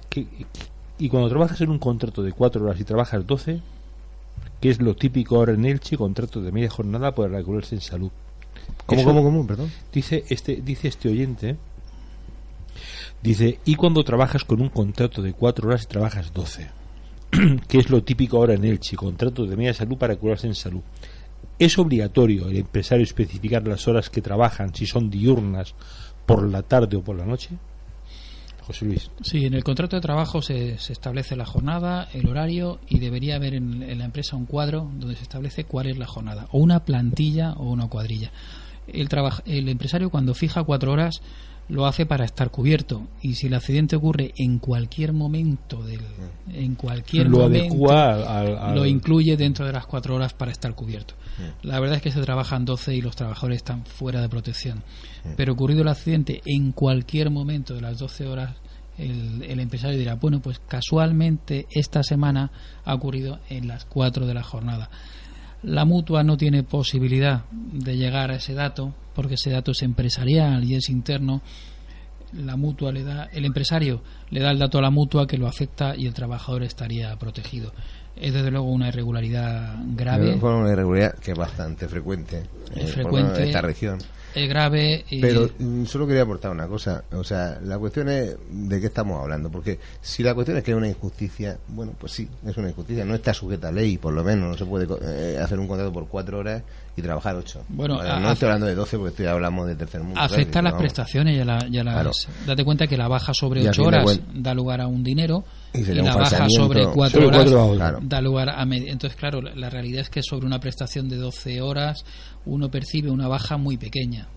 Y cuando trabajas en un contrato de cuatro horas y trabajas doce, que es lo típico ahora en Elche, contrato de media jornada para regularse en salud. ¿Cómo, cómo, cómo? Perdón. Dice este, dice este oyente, dice, ¿y cuando trabajas con un contrato de cuatro horas y trabajas doce? que es lo típico ahora en Elche, contrato de media salud para curarse en salud. ¿Es obligatorio el empresario especificar las horas que trabajan, si son diurnas por la tarde o por la noche? José Luis. Sí, en el contrato de trabajo se, establece la jornada, el horario y debería haber en, la empresa un cuadro donde se establece cuál es la jornada, o una plantilla o una cuadrilla. El, el empresario cuando fija cuatro horas lo hace para estar cubierto. Y si el accidente ocurre en cualquier momento del en cualquier lo momento lo incluye dentro de las cuatro horas para estar cubierto. La verdad es que se trabajan 12 y los trabajadores están fuera de protección. Pero ocurrido el accidente en cualquier momento de las 12 horas, el, el, empresario dirá, bueno, pues casualmente esta semana ha ocurrido en las 4 de la jornada. La mutua no tiene posibilidad de llegar a ese dato porque ese dato es empresarial y es interno. La mutua le da, el empresario le da el dato a la mutua que lo afecta y el trabajador estaría protegido es desde luego una irregularidad grave. una irregularidad que es bastante frecuente, eh, frecuente en esta región. Es grave. Y... Pero mm, solo quería aportar una cosa. O sea, la cuestión es de qué estamos hablando. Porque si la cuestión es que es una injusticia, bueno, pues sí, es una injusticia. No está sujeta a ley, por lo menos. No se puede eh, hacer un contrato por cuatro horas y trabajar ocho. Bueno, no estoy hablando de doce porque estoy hablando de tercer mundo. Afecta las prestaciones y, la, las. Date cuenta que la baja sobre ocho horas da lugar a un dinero y, la baja sobre cuatro horas da lugar a entonces claro la, realidad es que sobre una prestación de 12 horas uno percibe una baja muy pequeña.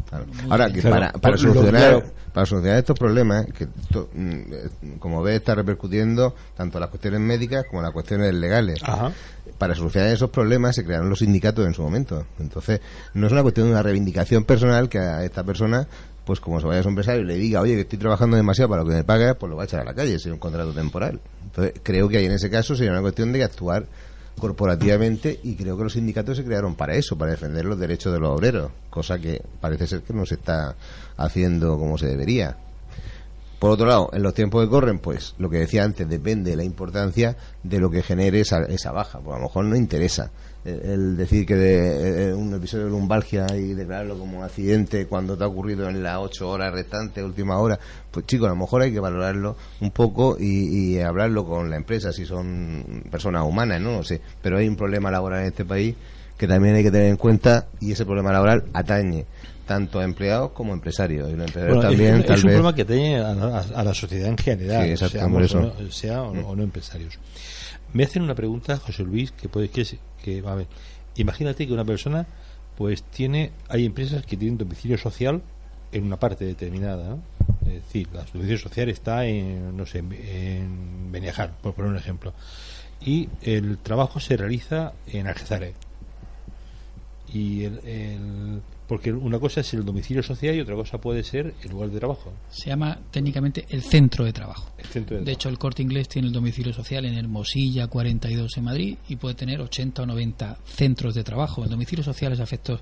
Ahora que para, para solucionar para solucionar estos problemas que mm, como ves está repercutiendo tanto las cuestiones médicas como las cuestiones legales. Para solucionar esos problemas se crearon los sindicatos en su momento. Entonces no es una cuestión de una reivindicación personal que a esta persona pues como se vaya a su empresario y le diga, oye, que estoy trabajando demasiado para lo que me paga, pues lo va a echar a la calle, es un contrato temporal. Entonces, creo que ahí en ese caso sería una cuestión de actuar corporativamente y creo que los sindicatos se crearon para eso, para defender los derechos de los obreros, cosa que parece ser que no se está haciendo como se debería. Por otro lado, en los tiempos que corren, pues lo que decía antes, depende de la importancia de lo que genere esa, esa baja, pues a lo mejor no interesa el decir que de, eh, un episodio de lumbalgia y declararlo como un accidente cuando te ha ocurrido en las ocho horas restantes, última hora, pues chicos, a lo mejor hay que valorarlo un poco y, hablarlo con la empresa, si son personas humanas, no, sé, pero hay un problema laboral en este país que también hay que tener en cuenta y ese problema laboral atañe tanto a empleados como a empresarios. Y también, es, un problema que atañe a, la sociedad en general, sea, o, no, empresarios. Me hacen una pregunta, José Luis, que puede que, que a ver, imagínate que una persona pues tiene hay empresas que tienen domicilio social en una parte determinada, es decir, la domicilio social está en no sé, en Beniajar, por poner un ejemplo. Y el trabajo se realiza en Algezare. y el, el- porque una cosa es el domicilio social y otra cosa puede ser el lugar de trabajo, Se llama técnicamente el centro de trabajo. el centro de, De trabajo. hecho, el corte inglés tiene el domicilio social en Hermosilla 42 en Madrid y puede tener 80 o 90 centros de trabajo. El domicilio social es a efectos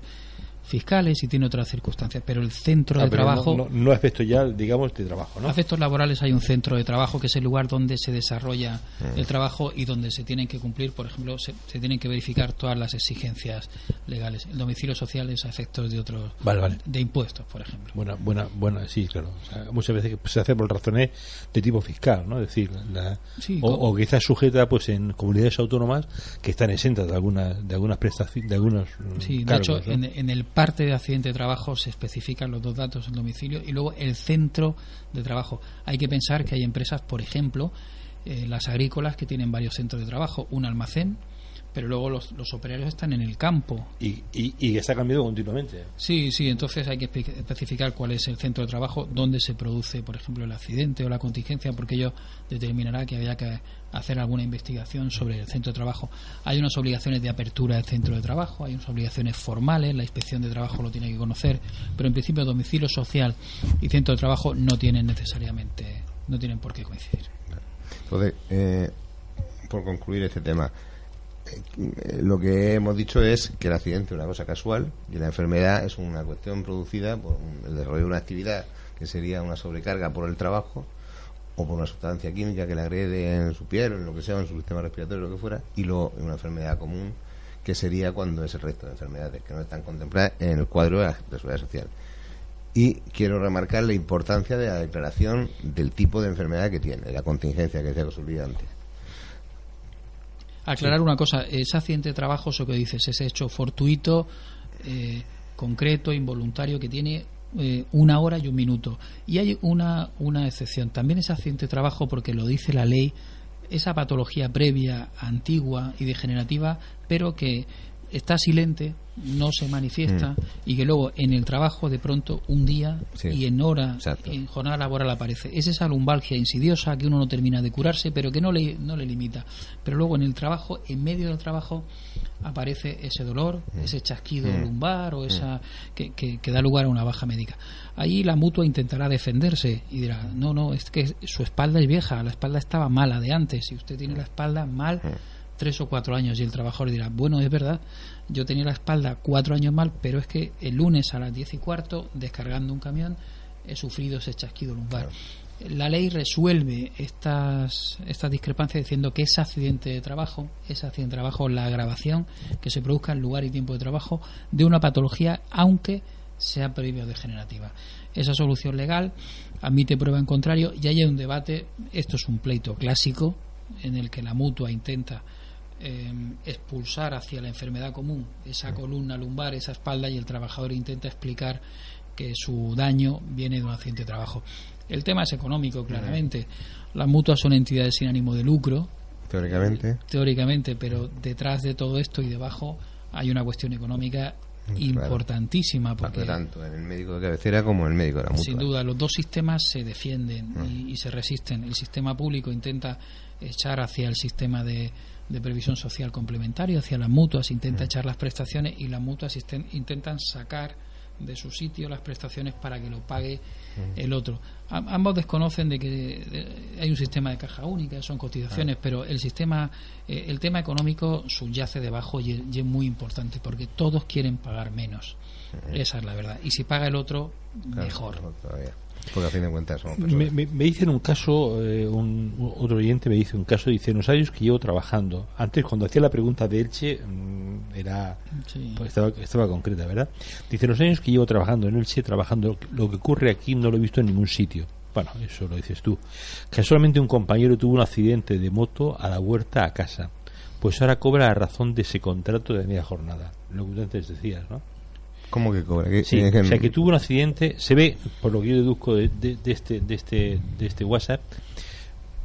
fiscales y tiene otras circunstancias, pero el centro Ah, de trabajo, no, no, no ya, digamos, de trabajo, ¿no? a efectos laborales hay un centro de trabajo que es el lugar donde se desarrolla el trabajo y donde se tienen que cumplir, por ejemplo, se, se tienen que verificar todas las exigencias legales. El domicilio social es a efectos de otros, Vale, vale. de impuestos, por ejemplo. Buena, buena, buena, sí, claro. O sea, muchas veces se hace por razones de tipo fiscal, ¿no? Es decir, la, Sí, o, o quizás sujeta, pues, en comunidades autónomas que están exentas de algunas, de algunas prestaciones, de algunos mm, Sí, de cargos, hecho, ¿no? en, en el parte de accidente de trabajo se especifican los dos datos, el domicilio y luego el centro de trabajo. Hay que pensar que hay empresas, por ejemplo, eh, las agrícolas que tienen varios centros de trabajo, un almacén, pero luego los, los operarios están en el campo. y, y, y está cambiando continuamente. Sí, sí, entonces hay que espe- especificar cuál es el centro de trabajo, dónde se produce, por ejemplo, el accidente o la contingencia, porque ello determinará que había que hacer alguna investigación sobre el centro de trabajo. Hay unas obligaciones de apertura del centro de trabajo, hay unas obligaciones formales, la inspección de trabajo lo tiene que conocer, pero en principio domicilio social y centro de trabajo no tienen necesariamente, no tienen por qué coincidir. Entonces, eh, por concluir este tema, eh, lo que hemos dicho es que el accidente es una cosa casual y la enfermedad es una cuestión producida por un- el desarrollo de una actividad que sería una sobrecarga por el trabajo o por una sustancia química que le agrede en su piel o en lo que sea, en su sistema respiratorio, lo que fuera, y luego una enfermedad común que sería cuando es el resto de enfermedades que no están contempladas en el cuadro de la seguridad social. Y quiero remarcar la importancia de la declaración del tipo de enfermedad que tiene, de la contingencia que decía Luis antes. Aclarar una cosa, ese accidente de trabajo, eso que dices, ese hecho fortuito, eh, concreto, involuntario, que tiene eh, una hora y un minuto. Y hay una, una excepción. También es accidente de trabajo porque lo dice la ley, esa patología previa, antigua y degenerativa, pero que está silente, no se manifiesta y que luego en el trabajo de pronto un día Sí. y en hora, Exacto. en jornada laboral aparece. Es esa lumbalgia insidiosa que uno no termina de curarse, pero que no le, no le limita. Pero luego en el trabajo, en medio del trabajo, aparece ese dolor, ese chasquido lumbar o esa que, que- que da lugar a una baja médica. Ahí la mutua intentará defenderse y dirá, no, no, es que su espalda es vieja, la espalda estaba mala de antes, si usted tiene la espalda mal tres o cuatro años y el trabajador dirá, bueno, es verdad, yo tenía la espalda cuatro años mal, pero es que el lunes a las diez y cuarto, descargando un camión, he sufrido ese chasquido lumbar. La ley resuelve estas, estas discrepancias diciendo que es accidente de trabajo, es accidente de trabajo la agravación que se produzca en lugar y tiempo de trabajo de una patología, aunque sea previa o degenerativa. Esa solución legal admite prueba en contrario y hay un debate, esto es un pleito clásico en el que la mutua intenta eh, expulsar hacia la enfermedad común esa columna lumbar, esa espalda y el trabajador intenta explicar que su daño viene de un accidente de trabajo. El tema es económico, claramente. Las mutuas son entidades sin ánimo de lucro, Teóricamente, teóricamente, pero detrás de todo esto y debajo hay una cuestión económica importantísima porque tanto en el médico de cabecera como en el médico de la mutua. sin duda, los dos sistemas se defienden y, y se resisten. El sistema público intenta echar hacia el sistema de, de previsión social complementario, hacia las mutuas, intenta echar las prestaciones y las mutuas intentan sacar de su sitio las prestaciones para que lo pague el otro. Am- ambos desconocen de que hay un sistema de caja única, son cotizaciones, pero el sistema, eh, el tema económico subyace debajo y, es- y es muy importante porque todos quieren pagar menos. Esa es la verdad. Y si paga el otro, Claro, mejor. Porque a fin de cuentas somos Me, me, me dicen un caso, eh, un, un- otro oyente me dice un caso, dice, en los años que llevo trabajando, antes cuando hacía la pregunta de Elche, mm, era, Sí. pues estaba, estaba concreta, ¿verdad? Dice, en los años que llevo trabajando en Elche, trabajando, lo que ocurre aquí no lo he visto en ningún sitio. Bueno, eso lo dices tú. Casualmente un compañero tuvo un accidente de moto a la huerta a casa. Pues ahora cobra a razón de ese contrato de media jornada. Lo que tú antes decías, ¿no? ¿Cómo que cobra? ¿Qué- Sí, es que- o sea que tuvo un accidente, se ve, por lo que yo deduzco de, de- de este, de, este, de este WhatsApp,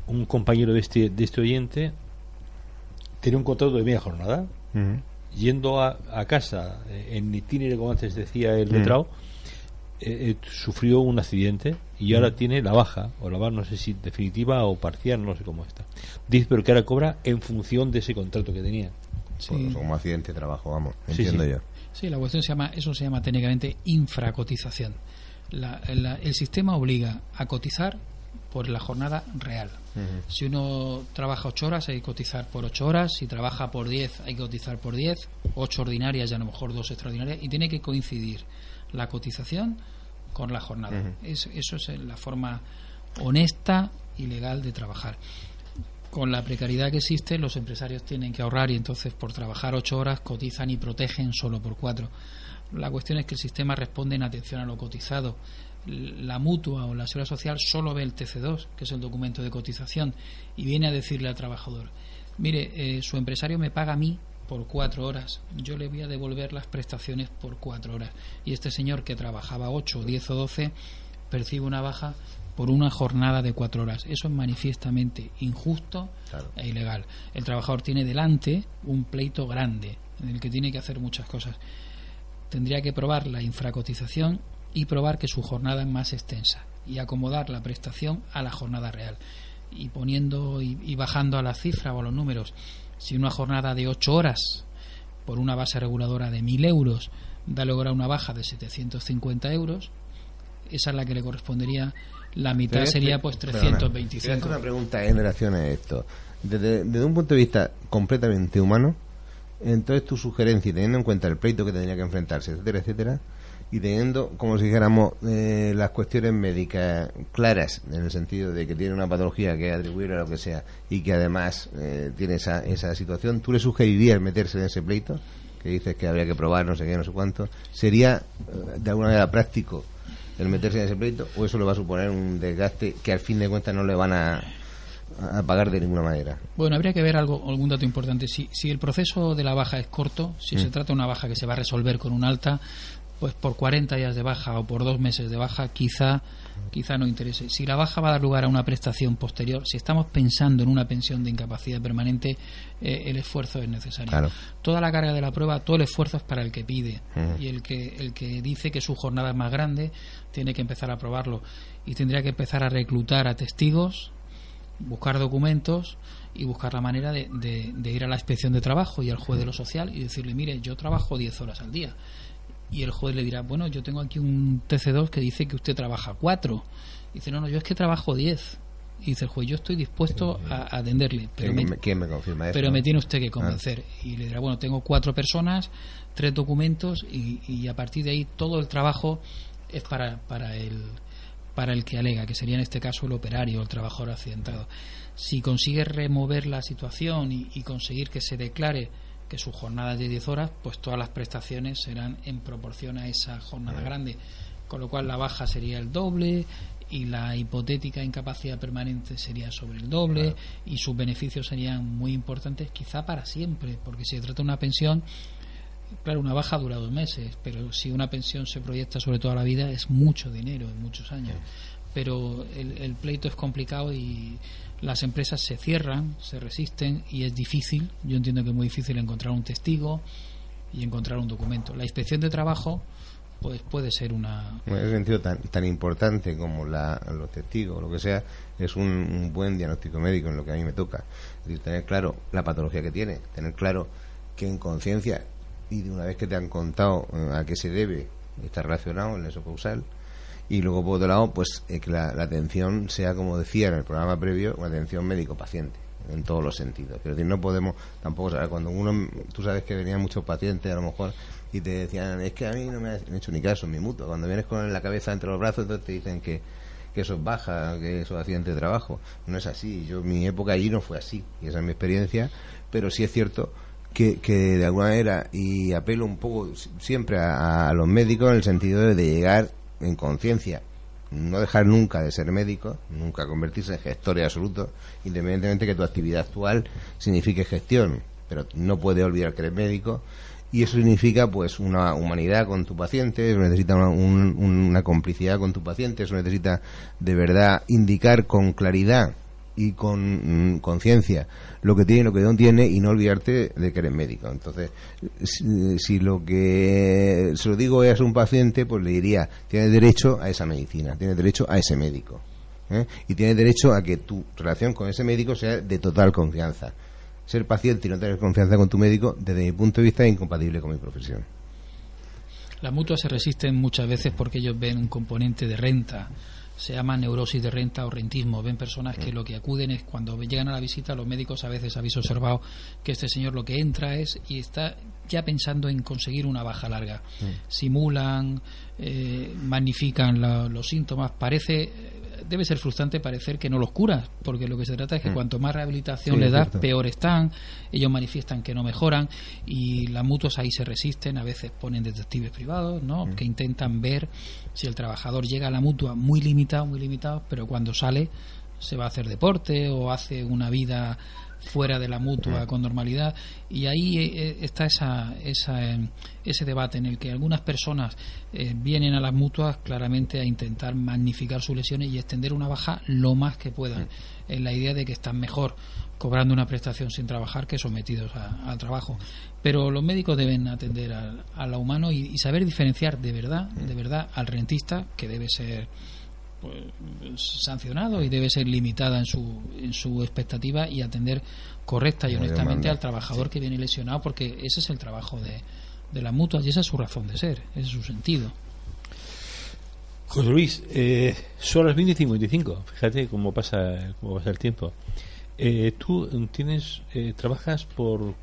un compañero de este, de este oyente tenía un contrato de media jornada, yendo a, a casa eh, en itinerario, como antes decía el letrado, eh, eh, sufrió un accidente y ahora tiene la baja, o la baja no sé si definitiva o parcial, no sé cómo está. Dice, pero que ahora cobra en función de ese contrato que tenía. Sí. Pues como accidente de trabajo, vamos, Sí, entiendo sí. yo. Sí, la cuestión se llama, eso se llama técnicamente infracotización. el sistema obliga a cotizar por la jornada real. Si uno trabaja ocho horas, hay que cotizar por ocho horas. Si trabaja por diez, hay que cotizar por diez. Ocho ordinarias y a lo mejor dos extraordinarias. Y tiene que coincidir la cotización con la jornada. eso es la forma honesta y legal de trabajar. Con la precariedad que existe, los empresarios tienen que ahorrar y entonces por trabajar ocho horas cotizan y protegen solo por cuatro. La cuestión es que el sistema responde en atención a lo cotizado la mutua o la seguridad social solo ve el TC2, que es el documento de cotización, y viene a decirle al trabajador, mire, eh, su empresario me paga a mí por cuatro horas, yo le voy a devolver las prestaciones por cuatro horas. Y este señor que trabajaba ocho, diez o doce percibe una baja por una jornada de cuatro horas. Eso es manifiestamente injusto e ilegal. El trabajador tiene delante un pleito grande en el que tiene que hacer muchas cosas. Tendría que probar la infracotización y probar que su jornada es más extensa y acomodar la prestación a la jornada real y poniendo y, bajando a la cifra o a los números si una jornada de 8 horas por una base reguladora de 1.000 euros da lugar a una baja de 750 euros esa es la que le correspondería la mitad sería pues 325 es una pregunta en relación a esto desde, desde un punto de vista completamente humano entonces tu sugerencia y teniendo en cuenta el pleito que tendría que enfrentarse etcétera etcétera y teniendo, como si dijéramos, eh, las cuestiones médicas claras, en el sentido de que tiene una patología que atribuir a lo que sea y que además eh, tiene esa, esa situación, ¿tú le sugerirías meterse en ese pleito? Que dices que habría que probar no sé qué, no sé cuánto. ¿Sería eh, de alguna manera práctico el meterse en ese pleito o eso le va a suponer un desgaste que al fin de cuentas no le van a, a pagar de ninguna manera. Bueno, habría que ver algo, algún dato importante. Si, si el proceso de la baja es corto, si se mm. trata de una baja que se va a resolver con un alta, pues por 40 días de baja o por dos meses de baja quizá quizá no interese. Si la baja va a dar lugar a una prestación posterior, si estamos pensando en una pensión de incapacidad permanente, eh, el esfuerzo es necesario. Toda la carga de la prueba, todo el esfuerzo es para el que pide y el que el que dice que su jornada es más grande tiene que empezar a probarlo y tendría que empezar a reclutar a testigos, buscar documentos y buscar la manera de, de ir a la inspección de trabajo y al juez de lo social y decirle, mire, yo trabajo 10 horas al día y el juez le dirá, bueno, yo tengo aquí un TC2 que dice que usted trabaja cuatro. dice, no, no, yo es que trabajo diez. Y dice el juez, yo estoy dispuesto a atenderle. Pero ¿Quién, me, confirma? Pero me tiene usted que convencer. Ah. Y le dirá, bueno, tengo cuatro personas, tres documentos y, y, a partir de ahí todo el trabajo es para, para, el, para el que alega, que sería en este caso el operario, el trabajador accidentado. Si consigue remover la situación y, y conseguir que se declare que su jornada es de 10 horas, pues todas las prestaciones serán en proporción a esa jornada grande, con lo cual la baja sería el doble y la hipotética incapacidad permanente sería sobre el doble y sus beneficios serían muy importantes quizá para siempre, porque si se trata de una pensión, claro, una baja dura dos meses, pero si una pensión se proyecta sobre toda la vida es mucho dinero, en muchos años. Pero el pleito es complicado y las empresas se cierran, se resisten y es difícil, yo entiendo que es muy difícil encontrar un testigo y encontrar un documento. La inspección de trabajo pues puede ser una... En ese sentido tan, tan importante como la, los testigos, lo que sea, es un, buen diagnóstico médico en lo que a mí me toca. Es decir, tener claro la patología que tiene, tener claro que en conciencia y de una vez que te han contado eh, a qué se debe, está relacionado en eso causal, y luego por otro lado pues eh, que la, atención sea como decía en el programa previo una atención médico paciente en todos los sentidos es decir no podemos tampoco saber cuando uno tú sabes que venían muchos pacientes a lo mejor y te decían es que a mí no me han hecho ni caso mi mutuo cuando vienes con la cabeza entre los brazos entonces te dicen que que eso es baja, que eso es accidente de trabajo. No es así. Yo, mi época allí no fue así, y esa es mi experiencia, pero sí es cierto que, que de alguna manera, y apelo un poco siempre a, los médicos en el sentido de, llegar en conciencia no dejar nunca de ser médico, nunca convertirse en gestor absoluto, independientemente que tu actividad actual signifique gestión, pero no puede olvidar que eres médico y eso significa pues una humanidad con tu paciente, eso necesita una, una complicidad con tu paciente, eso necesita de verdad indicar con claridad y con mm, conciencia lo que tiene y lo que no tiene y no olvidarte de que eres médico. Entonces, si, lo que se lo digo es un paciente, pues le diría, tienes derecho a esa medicina, tienes derecho a ese médico. ¿eh? Y tienes derecho a que tu relación con ese médico sea de total confianza. Ser paciente y no tener confianza con tu médico, desde mi punto de vista, es incompatible con mi profesión. Las mutuas se resisten muchas veces porque ellos ven un componente de renta se llama neurosis de renta o rentismo. Ven personas que lo que acuden es cuando llegan a la visita, los médicos a veces habéis observado que este señor lo que entra es y está ya pensando en conseguir una baja larga. Simulan, eh, magnifican los síntomas. Parece debe ser frustrante parecer que no los curas, porque lo que se trata es que mm. cuanto más rehabilitación le das, peor están, ellos manifiestan que no mejoran y las mutuas ahí se resisten, a veces ponen detectives privados, ¿no? Mm. que intentan ver si el trabajador llega a la mutua muy limitado, muy limitado, pero cuando sale se va a hacer deporte o hace una vida fuera de la mutua con normalidad. Y ahí eh, eh, está esa, esa, eh, ese debate en el que algunas personas vienen a las mutuas claramente a intentar magnificar sus lesiones y extender una baja lo más que puedan en la idea de que están mejor cobrando una prestación sin trabajar que sometidos al trabajo. Pero los médicos deben atender a, lo humano y, y saber diferenciar de verdad de verdad al rentista que debe ser pues, sancionado y debe ser limitada en su, en su expectativa y atender correcta y honestamente al trabajador que viene lesionado porque ese es el trabajo de, de las mutuas y esa es su razón de ser, ese es su sentido. José Luis, eh, son las 20 y 55, fíjate cómo pasa, cómo pasa el tiempo. Eh, tú tienes, eh, trabajas por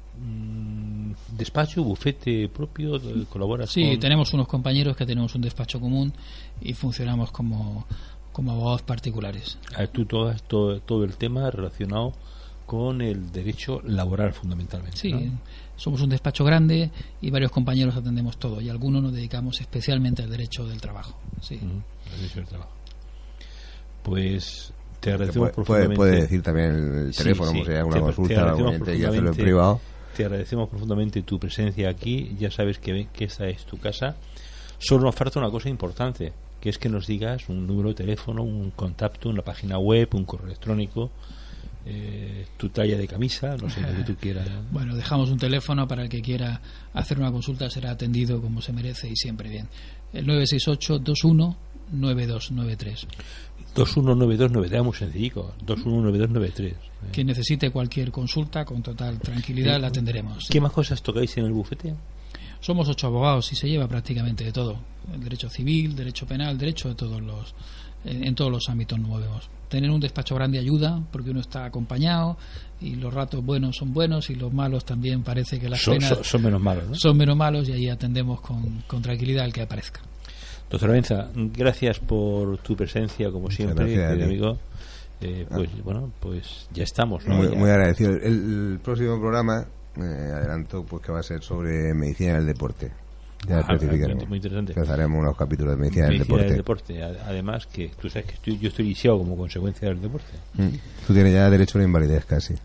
despacho, bufete propio, colaboras Sí, tenemos unos compañeros que tenemos un despacho común y funcionamos como, como abogados particulares. tú todo, todo, todo el tema relacionado con el derecho laboral fundamentalmente. Sí, somos un despacho grande y varios compañeros atendemos todo y algunos nos dedicamos especialmente al derecho del trabajo. Sí. derecho del trabajo. Pues te agradecemos profundamente. Puede, decir también el teléfono, sí, sea una consulta, y hacerlo en privado. Te agradecemos profundamente tu presencia aquí. Ya sabes que, que esta es tu casa. Solo nos falta una cosa importante, que es que nos digas un número de teléfono, un contacto, una página web, un correo electrónico, eh, tu talla de camisa, no sé lo que tú quieras. Bueno, dejamos un teléfono para el que quiera hacer una consulta, será atendido como se merece y siempre bien. El 968 21 9293. 219293, muy sencillo, 219293. Quien necesite cualquier consulta, con total tranquilidad la atenderemos. ¿Qué más cosas tocáis en el bufete? Somos ocho abogados y se lleva prácticamente de todo. El derecho civil, derecho penal, derecho de todos los en, todos los ámbitos nos movemos. Tener un despacho grande ayuda porque uno está acompañado y los ratos buenos son buenos y los malos también parece que las son, penas son, menos malos. ¿no? Son menos malos y ahí atendemos con, con tranquilidad al que aparezca. Doctor Benza, gracias por tu presencia, como siempre, querido amigo. Eh, pues bueno, pues ya estamos. Muy, agradecido. El, próximo programa, eh, adelanto, pues que va a ser sobre medicina del deporte. Ya ah, Muy interesante. haremos unos capítulos de medicina, del deporte. Además, que tú sabes que yo estoy lisiado como consecuencia del deporte. Mm. Tú tienes ya derecho a la invalidez casi.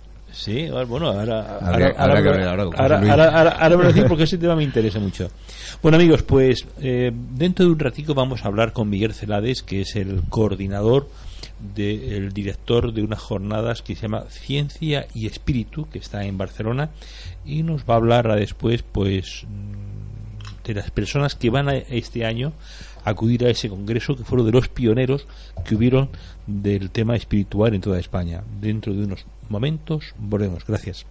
Sí, bueno, ahora ahora me lo decir porque ese tema me interesa mucho. Bueno, amigos, pues eh, dentro de un ratito vamos a hablar con Miguel Celades, que es el coordinador del director de unas jornadas que se llama Ciencia y Espíritu, que está en Barcelona, y nos va a hablar después, pues, mm, de las personas que van a este año a acudir a ese congreso, que fueron de los pioneros que hubieron del tema espiritual en toda España. Dentro de unos momentos volvemos. Gracias.